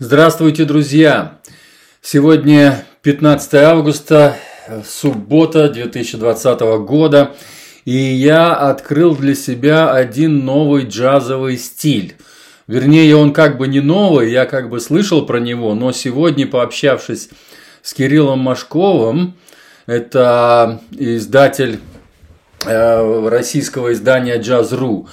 Здравствуйте, друзья! Сегодня 15 августа, суббота 2020 года, и я открыл для себя один новый джазовый стиль. Вернее, он как бы не новый, я как бы слышал про него, но сегодня, пообщавшись с Кириллом Машковым, это издатель э, российского издания «Джаз.ру»,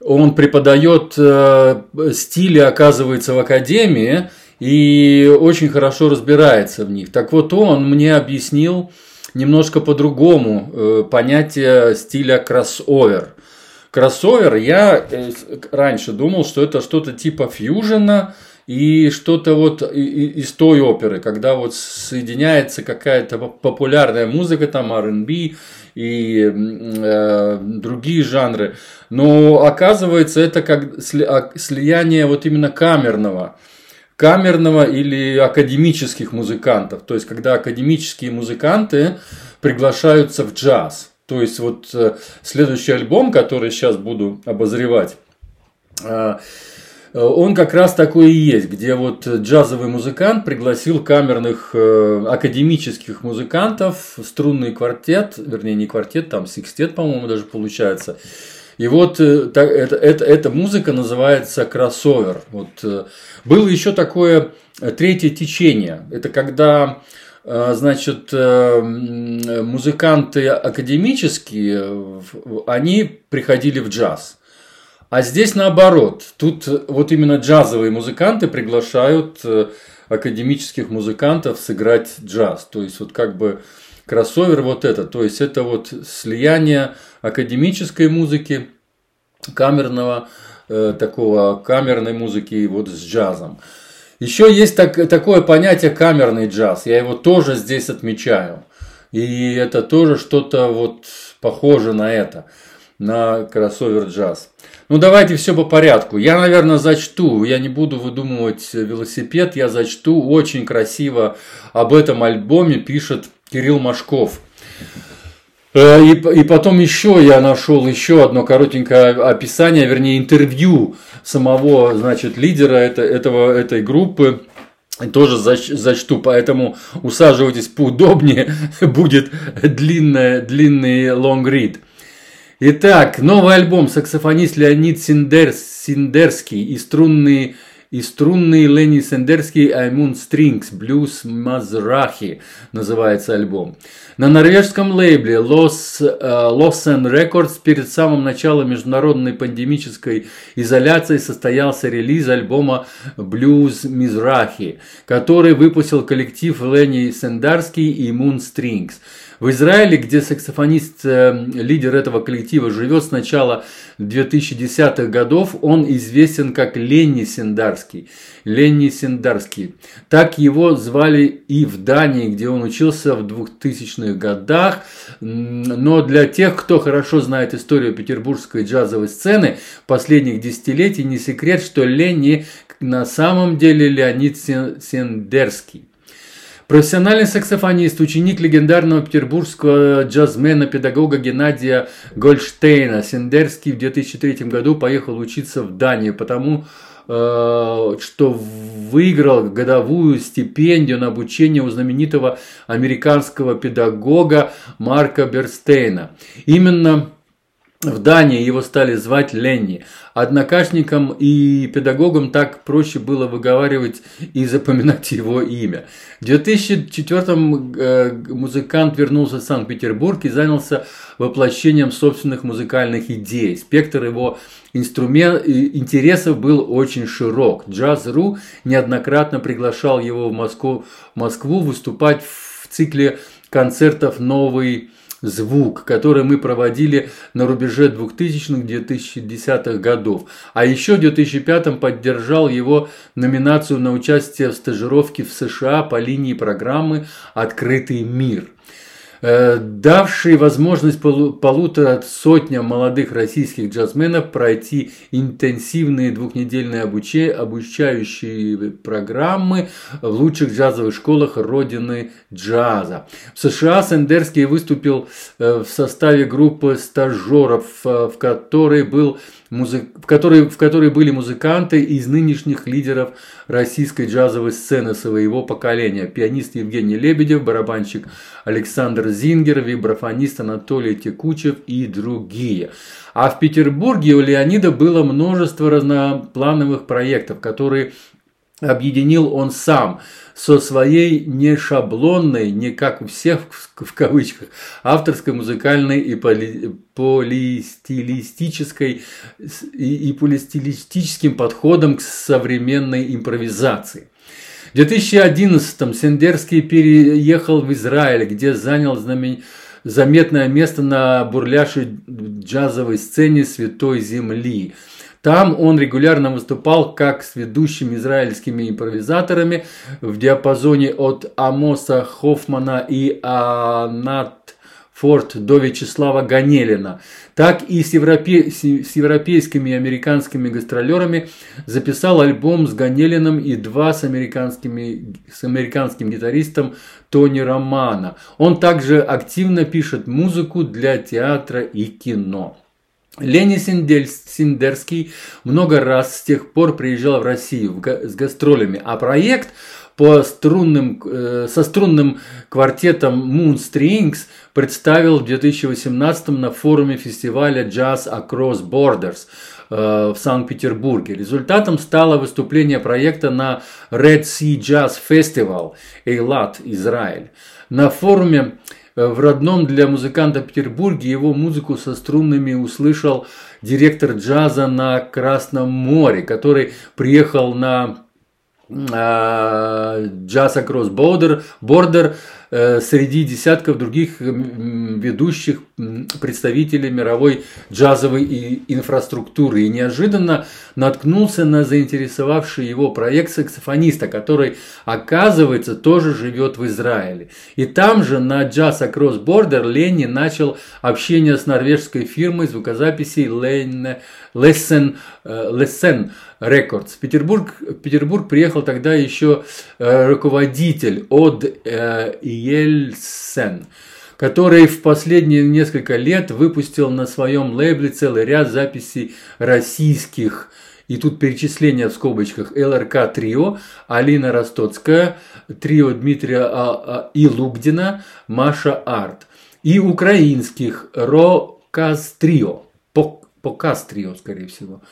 он преподает э, стили, оказывается, в академии и очень хорошо разбирается в них. Так вот, он мне объяснил немножко по-другому э, понятие стиля кроссовер. Кроссовер я э, раньше думал, что это что-то типа фьюжена и что-то вот из той оперы, когда вот соединяется какая-то популярная музыка, там R&B, и э, другие жанры. Но оказывается, это как а, слияние вот именно камерного камерного или академических музыкантов. То есть, когда академические музыканты приглашаются в джаз. То есть, вот э, следующий альбом, который сейчас буду обозревать, э, он как раз такой и есть, где вот джазовый музыкант пригласил камерных э, академических музыкантов, струнный квартет, вернее не квартет, там секстет, по-моему, даже получается. И вот э, это, это, эта музыка называется кроссовер. Вот, было еще такое третье течение. Это когда значит, музыканты академические, они приходили в джаз. А здесь наоборот. Тут вот именно джазовые музыканты приглашают э, академических музыкантов сыграть джаз. То есть вот как бы кроссовер вот это. То есть это вот слияние академической музыки, камерного, э, такого камерной музыки вот с джазом. Еще есть так, такое понятие камерный джаз. Я его тоже здесь отмечаю. И это тоже что-то вот похоже на это, на кроссовер джаз. Ну, давайте все по порядку. Я, наверное, зачту, я не буду выдумывать велосипед, я зачту очень красиво об этом альбоме пишет Кирилл Машков. Э, и, и потом еще я нашел еще одно коротенькое описание, вернее интервью самого, значит, лидера это, этого, этой группы, тоже зач, зачту, поэтому усаживайтесь поудобнее, будет длинный, длинный long read. Итак, новый альбом саксофонист Леонид Синдер, Синдерский и струнный и струнный Ленни Сендерский Аймун Стрингс Блюз Мазрахи называется альбом. На норвежском лейбле Los, Lossen Records перед самым началом международной пандемической изоляции состоялся релиз альбома Blues Mizrahi, который выпустил коллектив Ленни Сендарский и Moon Strings. В Израиле, где саксофонист, э, лидер этого коллектива, живет с начала 2010-х годов, он известен как Ленни Синдарский. Ленни Синдарский. Так его звали и в Дании, где он учился в 2000-х годах. Но для тех, кто хорошо знает историю петербургской джазовой сцены последних десятилетий, не секрет, что Ленни на самом деле Леонид Сендерский. Профессиональный саксофонист, ученик легендарного петербургского джазмена-педагога Геннадия Гольштейна. Сендерский в 2003 году поехал учиться в Данию, потому э, что выиграл годовую стипендию на обучение у знаменитого американского педагога Марка Берстейна. Именно в Дании его стали звать Ленни. Однокашникам и педагогам так проще было выговаривать и запоминать его имя. В 2004 э, музыкант вернулся в Санкт-Петербург и занялся воплощением собственных музыкальных идей. Спектр его инструмент, интересов был очень широк. Джаз.ру неоднократно приглашал его в Москву, в Москву выступать в цикле концертов «Новый звук, который мы проводили на рубеже 2000-2010-х годов. А еще в 2005 поддержал его номинацию на участие в стажировке в США по линии программы «Открытый мир». Э, давший возможность полутора сотням молодых российских джазменов пройти интенсивные двухнедельные обучающие программы в лучших джазовых школах родины джаза. В США Сендерский выступил э, в составе группы стажеров, э, в которой был музык... в, которой, в которой были музыканты из нынешних лидеров российской джазовой сцены своего поколения. Пианист Евгений Лебедев, барабанщик Александр Зингер, вибрафонист Анатолий Текучев и другие. А в Петербурге у Леонида было множество разноплановых проектов, которые объединил он сам со своей не шаблонной, не как у всех в кавычках, авторской музыкальной и поли, полистилистической и, и полистилистическим подходом к современной импровизации. В 2011-м Сендерский переехал в Израиль, где занял знамен... заметное место на бурляшей джазовой сцене Святой Земли – там он регулярно выступал как с ведущими израильскими импровизаторами в диапазоне от Амоса Хоффмана и Анат Форд до Вячеслава Ганелина, так и с, европе... с европейскими и американскими гастролерами записал альбом с Ганелиным и два с, американскими... с американским гитаристом Тони Романа. Он также активно пишет музыку для театра и кино. Лени Синдерский много раз с тех пор приезжал в Россию с гастролями, а проект по струнным, э, со струнным квартетом Moon Strings представил в 2018 на форуме фестиваля Jazz Across Borders э, в Санкт-Петербурге. Результатом стало выступление проекта на Red Sea Jazz Festival Эйлат, Израиль. На форуме в родном для музыканта Петербурге его музыку со струнными услышал директор джаза на Красном море, который приехал на Jazz Across Border, Border Э, среди десятков других ведущих представителей мировой джазовой инфраструктуры и неожиданно наткнулся на заинтересовавший его проект саксофониста, который, оказывается, тоже живет в Израиле. И там же на Jazz Across Border Ленни начал общение с норвежской фирмой звукозаписей Lessen, Lessen Records. В Петербург, Петербург приехал тогда еще э, руководитель от э, Ельсен, который в последние несколько лет выпустил на своем лейбле целый ряд записей российских и тут перечисление в скобочках ЛРК Трио, Алина Ростоцкая, Трио Дмитрия а, а, и Лугдина, Маша Арт. И украинских Роказ Трио, Показ Трио, скорее всего,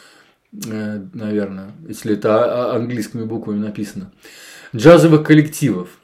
э, наверное, если это английскими буквами написано. Джазовых коллективов.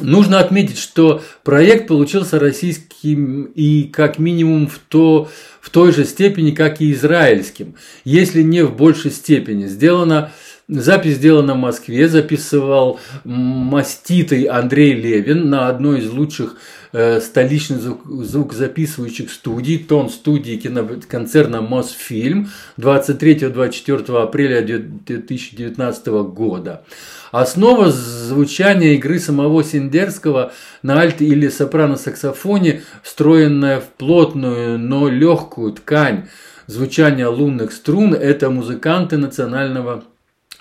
Нужно отметить, что проект получился российским и как минимум в, то, в той же степени, как и израильским, если не в большей степени. Сделано, запись сделана в Москве, записывал маститый Андрей Левин на одной из лучших э, столичных звук, звукозаписывающих студий, тон студии киноконцерна Мосфильм 23-24 апреля 2019 года. Основа звучания игры самого Синдерского на альт или сопрано-саксофоне, встроенная в плотную, но легкую ткань звучания лунных струн, это музыканты национального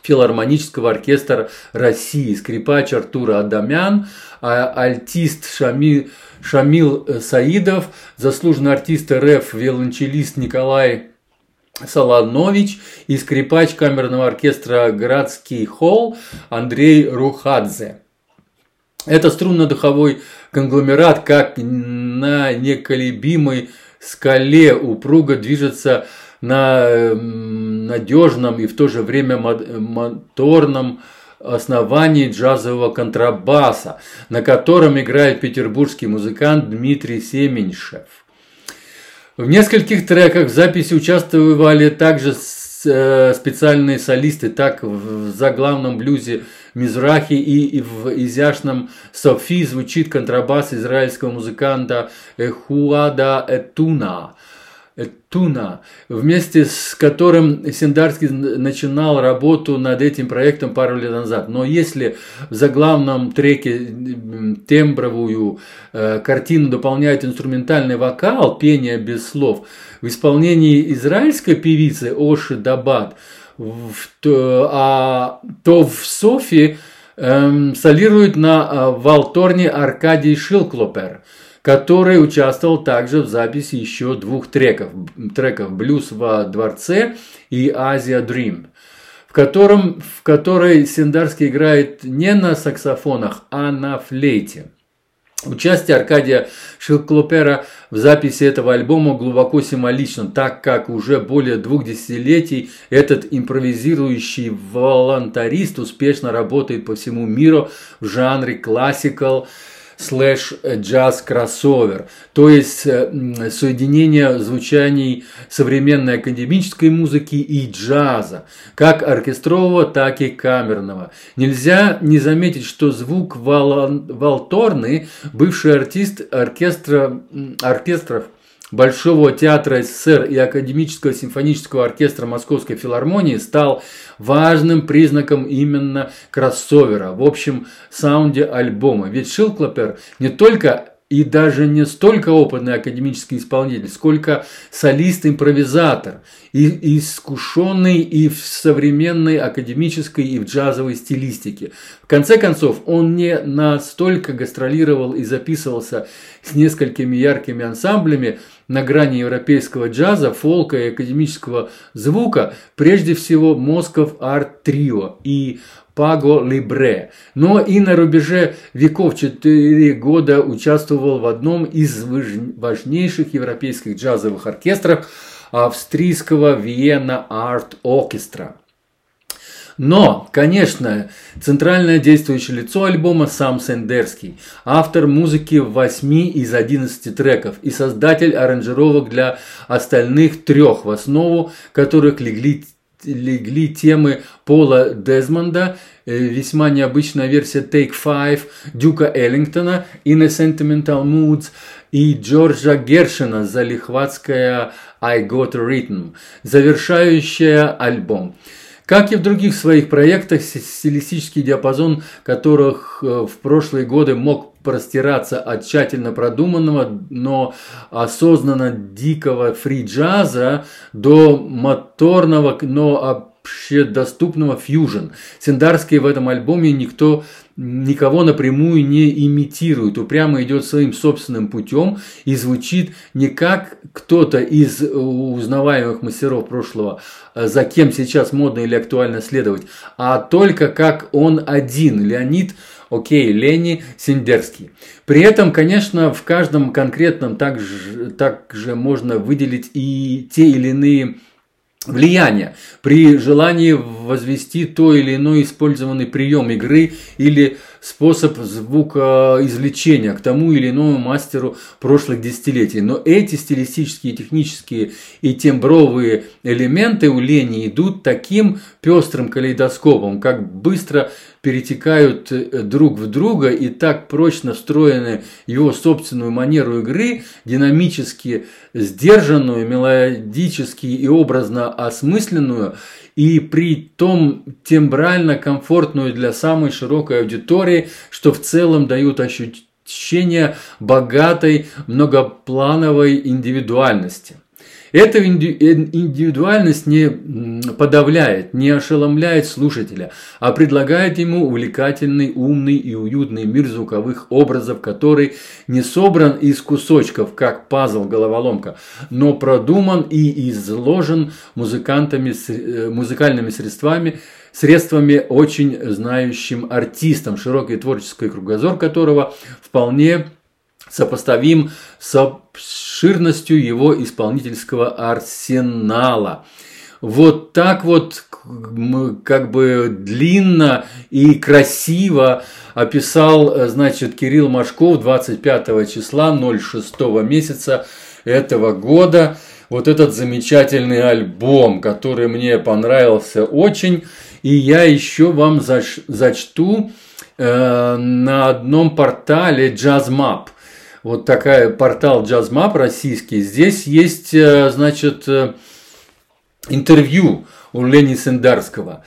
филармонического оркестра России, скрипач Артур Адамян, а альтист Шами, Шамил Саидов, заслуженный артист РФ, виолончелист Николай Солонович и скрипач камерного оркестра «Градский холл» Андрей Рухадзе. Это струнно-духовой конгломерат, как на неколебимой скале упруго движется на надежном и в то же время моторном основании джазового контрабаса, на котором играет петербургский музыкант Дмитрий Семеньшев. В нескольких треках в записи участвовали также э, специальные солисты, так в заглавном блюзе Мизрахи и в изящном Софи звучит контрабас израильского музыканта Хуада Этуна. Туна, вместе с которым Синдарский начинал работу над этим проектом пару лет назад. Но если в заглавном треке тембровую э, картину дополняет инструментальный вокал, пение без слов, в исполнении израильской певицы Оши Дабад, то, а, то в Софи эм, солирует на э, валторне Аркадий Шилклопер – который участвовал также в записи еще двух треков, треков «Блюз во дворце» и «Азия Dream», в, котором, в которой Синдарский играет не на саксофонах, а на флейте. Участие Аркадия Шилклопера в записи этого альбома глубоко символично, так как уже более двух десятилетий этот импровизирующий волонтарист успешно работает по всему миру в жанре классикал, слэш джаз кроссовер, то есть э, соединение звучаний современной академической музыки и джаза, как оркестрового, так и камерного. Нельзя не заметить, что звук Валторны, бывший артист оркестра, оркестров Большого театра СССР и Академического симфонического оркестра Московской филармонии стал важным признаком именно кроссовера в общем саунде альбома. Ведь Шилклопер не только и даже не столько опытный академический исполнитель, сколько солист-импровизатор, и искушенный и в современной академической, и в джазовой стилистике. В конце концов, он не настолько гастролировал и записывался с несколькими яркими ансамблями на грани европейского джаза, фолка и академического звука, прежде всего Москов Арт Трио. И Паго Либре. Но и на рубеже веков четыре года участвовал в одном из важнейших европейских джазовых оркестров австрийского Виена Арт Оркестра. Но, конечно, центральное действующее лицо альбома сам Сендерский, автор музыки в 8 из 11 треков и создатель аранжировок для остальных трех, в основу которых легли легли темы Пола Дезмонда, э, весьма необычная версия Take Five, Дюка Эллингтона, In a Sentimental Moods и Джорджа Гершина «Залихватская I Got Written», завершающая альбом. Как и в других своих проектах, стилистический диапазон которых э, в прошлые годы мог простираться от тщательно продуманного, но осознанно дикого фри-джаза до моторного, но общедоступного фьюжн. Синдарский в этом альбоме никто никого напрямую не имитирует, упрямо идет своим собственным путем и звучит не как кто-то из узнаваемых мастеров прошлого, за кем сейчас модно или актуально следовать, а только как он один, Леонид Окей, Лени Синдерский. При этом, конечно, в каждом конкретном также, также можно выделить и те или иные влияние при желании возвести то или иной использованный прием игры или способ звукоизвлечения к тому или иному мастеру прошлых десятилетий. Но эти стилистические, технические и тембровые элементы у Лени идут таким пестрым калейдоскопом, как быстро перетекают э, друг в друга и так прочно встроены его собственную манеру игры, динамически сдержанную, мелодически и образно осмысленную, и при том тембрально комфортную для самой широкой аудитории, что в целом дают ощущение богатой многоплановой индивидуальности. Эта индивидуальность не подавляет, не ошеломляет слушателя, а предлагает ему увлекательный, умный и уютный мир звуковых образов, который не собран из кусочков, как пазл-головоломка, но продуман и изложен музыкантами, э, музыкальными средствами, средствами очень знающим артистам, широкий творческий кругозор которого вполне сопоставим с обширностью его исполнительского арсенала. Вот так вот как бы длинно и красиво описал, значит, Кирилл Машков 25 числа 06 месяца этого года вот этот замечательный альбом, который мне понравился очень. И я еще вам зачту э, на одном портале JazzMap – вот такая портал JazzMap российский. Здесь есть, э, значит, э, интервью у Лени Сендарского.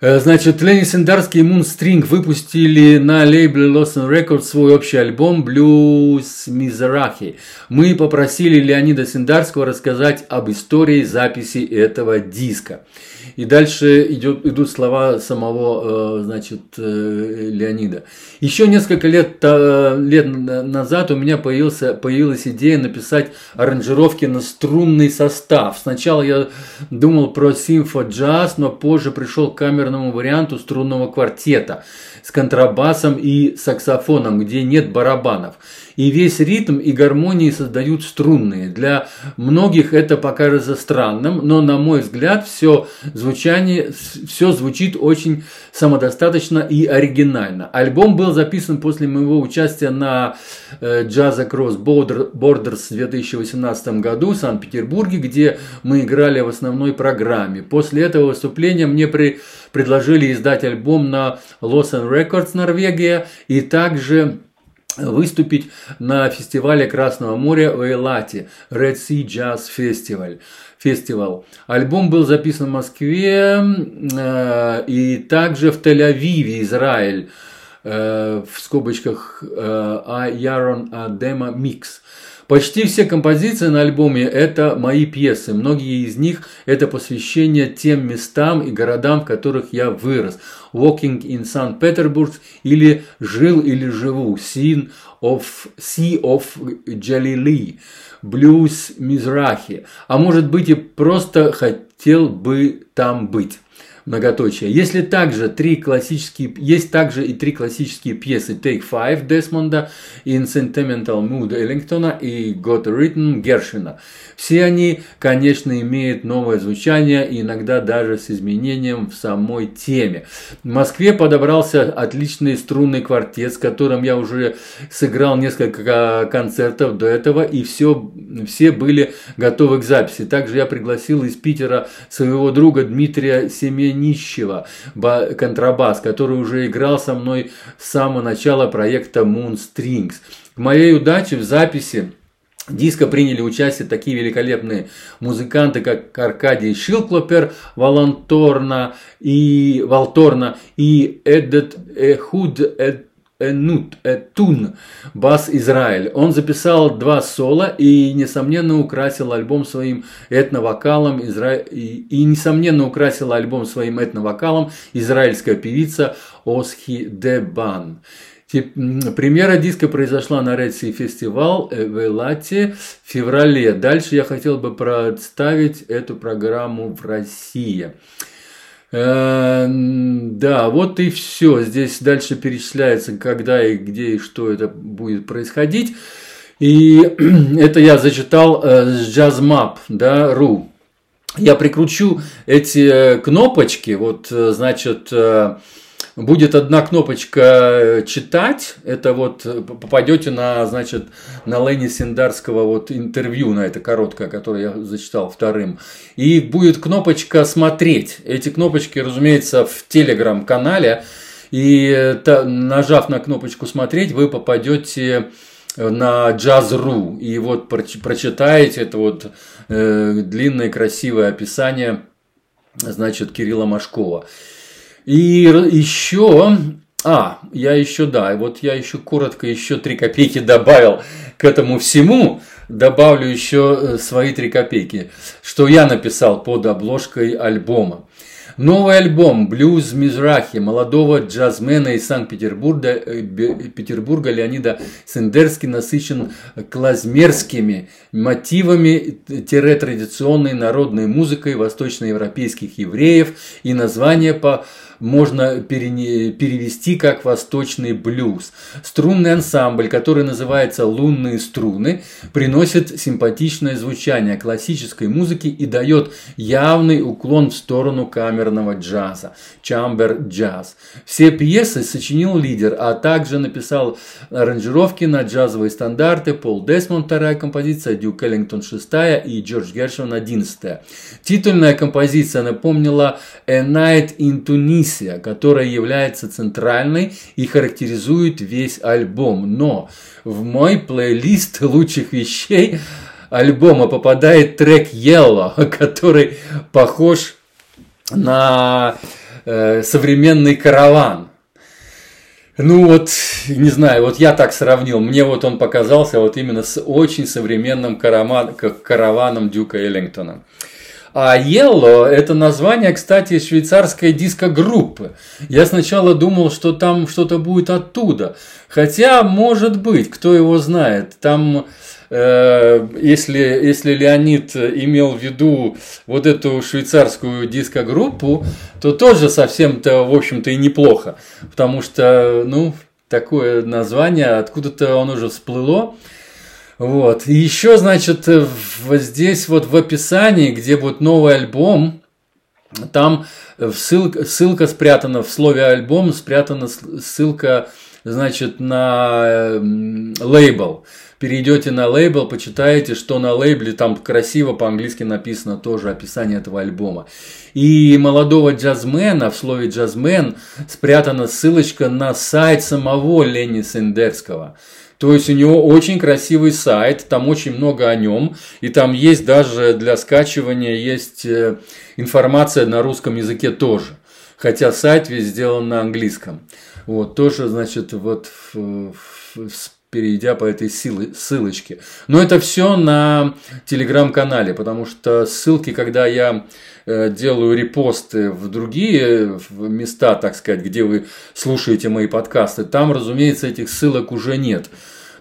Э, значит, Ленни Сендарский и Moonstring выпустили на лейбле Lost Records свой общий альбом Blues Mizrahi. Мы попросили Леонида Сендарского рассказать об истории записи этого диска. И дальше идет, идут слова самого, э, значит, э, Леонида. Еще несколько лет, лет назад у меня появился, появилась идея написать аранжировки на струнный состав. Сначала я думал про симфо-джаз, но позже пришел к камерному варианту струнного квартета с контрабасом и саксофоном, где нет барабанов. И весь ритм и гармонии создают струнные. Для многих это покажется странным, но на мой взгляд все звучание, все звучит очень самодостаточно и оригинально. Альбом был записан после моего участия на э, Jazz Across Borders в 2018 году в Санкт-Петербурге, где мы играли в основной программе. После этого выступления мне при, предложили издать альбом на Losen Records Норвегия и также выступить на фестивале Красного моря в Эйлате Red Sea Jazz Festival. Фестивал. Альбом был записан в Москве э, и также в Тель-Авиве, Израиль, э, в скобочках э, Ярон Адема Микс. Почти все композиции на альбоме – это мои пьесы. Многие из них – это посвящение тем местам и городам, в которых я вырос. Walking in St. Petersburg или Жил или живу. Scene of, sea of Galilee. Blues Мизрахи. А может быть и просто хотел бы там быть многоточие. Если также три классические, есть также и три классические пьесы Take Five Десмонда, In Sentimental Mood Эллингтона и Got Written Гершина. Все они, конечно, имеют новое звучание и иногда даже с изменением в самой теме. В Москве подобрался отличный струнный квартет, с которым я уже сыграл несколько концертов до этого, и все, все были готовы к записи. Также я пригласил из Питера своего друга Дмитрия Семенищева, контрабас, который уже играл со мной с самого начала проекта Moon Strings. К моей удаче в записи Диско приняли участие такие великолепные музыканты, как Аркадий Шилклопер, Воланторна и Валторна и Эдет Эхуд Энут, Этун, бас Израиль. Он записал два соло и, несомненно, украсил альбом своим этновокалом, изра... и, и, несомненно, украсил альбом своим этновокалом израильская певица Осхи Дебан. Премьера диска произошла на Red Sea Festival э, в Элате в феврале. Дальше я хотел бы представить эту программу в России. Э, да, вот и все. Здесь дальше перечисляется, когда и где и что это будет происходить. И это я зачитал э, с jazzmap, да, ру. Я прикручу эти кнопочки, вот, значит, будет одна кнопочка э, читать, это вот э, попадете на, значит, на Ленни Синдарского вот интервью, на это короткое, которое я зачитал вторым. И будет кнопочка смотреть. Эти кнопочки, разумеется, в телеграм-канале. И э, нажав на кнопочку смотреть, вы попадете на Jazz.ru и вот прочитаете это вот э, длинное красивое описание, значит, Кирилла Машкова. И еще, а, я еще, да, вот я еще коротко еще три копейки добавил к этому всему, добавлю еще э, свои три копейки, что я написал под обложкой альбома. Новый альбом «Блюз Мизрахи» молодого джазмена из Санкт-Петербурга э, Петербурга Леонида Сендерски насыщен клазмерскими мотивами-традиционной народной музыкой восточноевропейских евреев и название по можно перевести как восточный блюз. Струнный ансамбль, который называется «Лунные струны», приносит симпатичное звучание классической музыки и дает явный уклон в сторону камерного джаза – chamber джаз. Все пьесы сочинил лидер, а также написал аранжировки на джазовые стандарты Пол Десмонд – вторая композиция, Дюк Эллингтон – шестая и Джордж Гершон – одиннадцатая. Титульная композиция напомнила «A Night in Tunis» миссия, которая является центральной и характеризует весь альбом. Но в мой плейлист лучших вещей альбома попадает трек Yellow, который похож на э, современный караван. Ну вот, не знаю, вот я так сравнил. Мне вот он показался вот именно с очень современным караван, караваном Дюка Эллингтона. А Yellow – это название, кстати, швейцарской диско-группы. Я сначала думал, что там что-то будет оттуда. Хотя, может быть, кто его знает. Там Э, если, если Леонид имел в виду вот эту швейцарскую дискогруппу, то тоже совсем-то, в общем-то, и неплохо. Потому что, ну, такое название, откуда-то он уже всплыло. Вот. И еще, значит, вот здесь вот в описании, где вот новый альбом, там ссылка, ссылка спрятана в слове альбом, спрятана ссылка, значит, на лейбл перейдете на лейбл, почитаете, что на лейбле там красиво по-английски написано тоже описание этого альбома. И молодого джазмена, в слове джазмен спрятана ссылочка на сайт самого Лени Сендерского. То есть у него очень красивый сайт, там очень много о нем, и там есть даже для скачивания есть э, информация на русском языке тоже. Хотя сайт весь сделан на английском. Вот, тоже, значит, вот в, в, в перейдя по этой ссылочке. Но это все на телеграм-канале, потому что ссылки, когда я э, делаю репосты в другие места, так сказать, где вы слушаете мои подкасты, там, разумеется, этих ссылок уже нет.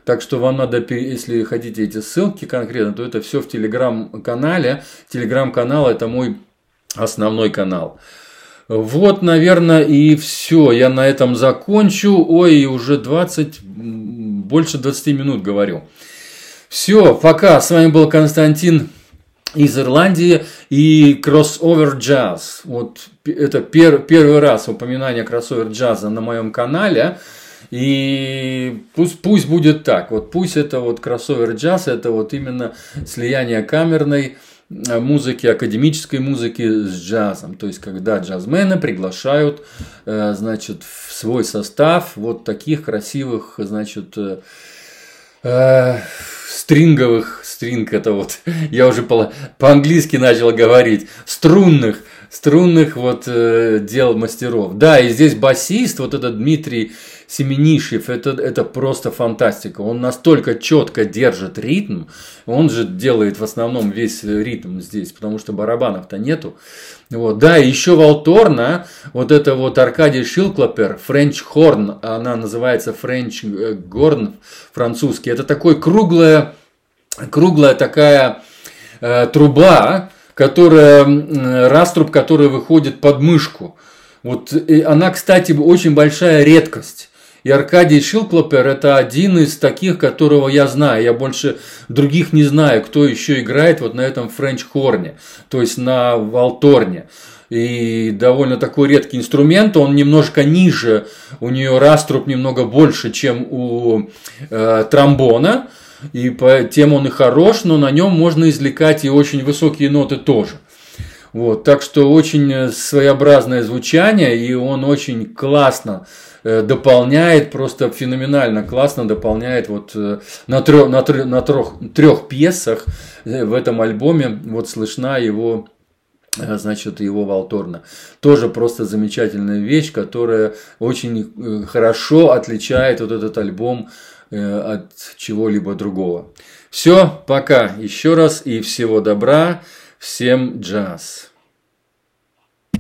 Так что вам надо, если хотите эти ссылки конкретно, то это все в телеграм-канале. Телеграм-канал это мой основной канал. Вот, наверное, и все. Я на этом закончу. Ой, уже 20, больше 20 минут говорю. Все, пока. С вами был Константин из Ирландии и кроссовер джаз. Вот это пер, первый раз упоминание кроссовер джаза на моем канале. И пусть, пусть будет так. Вот пусть это вот кроссовер джаз, это вот именно слияние камерной музыки, академической музыки с джазом. То есть, когда джазмены приглашают, э, значит, в свой состав вот таких красивых, значит, э, стринговых, стринг это вот, я уже по- по-английски начал говорить, струнных, струнных вот дел мастеров. Да, и здесь басист, вот этот Дмитрий Семенишев, это, это просто фантастика. Он настолько четко держит ритм, он же делает в основном весь ритм здесь, потому что барабанов-то нету. Вот. Да, еще Волторна, вот это вот Аркадий Шилклопер, French Horn, она называется French Horn французский. Это такой круглая, круглая такая э, труба, которая, раструб, который выходит под мышку. Вот, и она, кстати, очень большая редкость. И Аркадий Шилклопер – это один из таких, которого я знаю. Я больше других не знаю, кто еще играет вот на этом френч-хорне, то есть на валторне. И довольно такой редкий инструмент, он немножко ниже, у нее раструб немного больше, чем у э, тромбона, и по тем он и хорош, но на нем можно извлекать и очень высокие ноты тоже. Вот, так что очень своеобразное звучание, и он очень классно Э, дополняет, просто феноменально классно дополняет вот э, на, трех, на, трех, на трех, трех пьесах э, в этом альбоме вот слышна его значит, его Волторна. Тоже просто замечательная вещь, которая очень хорошо отличает вот этот альбом от чего-либо другого. Все, пока еще раз и всего добра, всем джаз.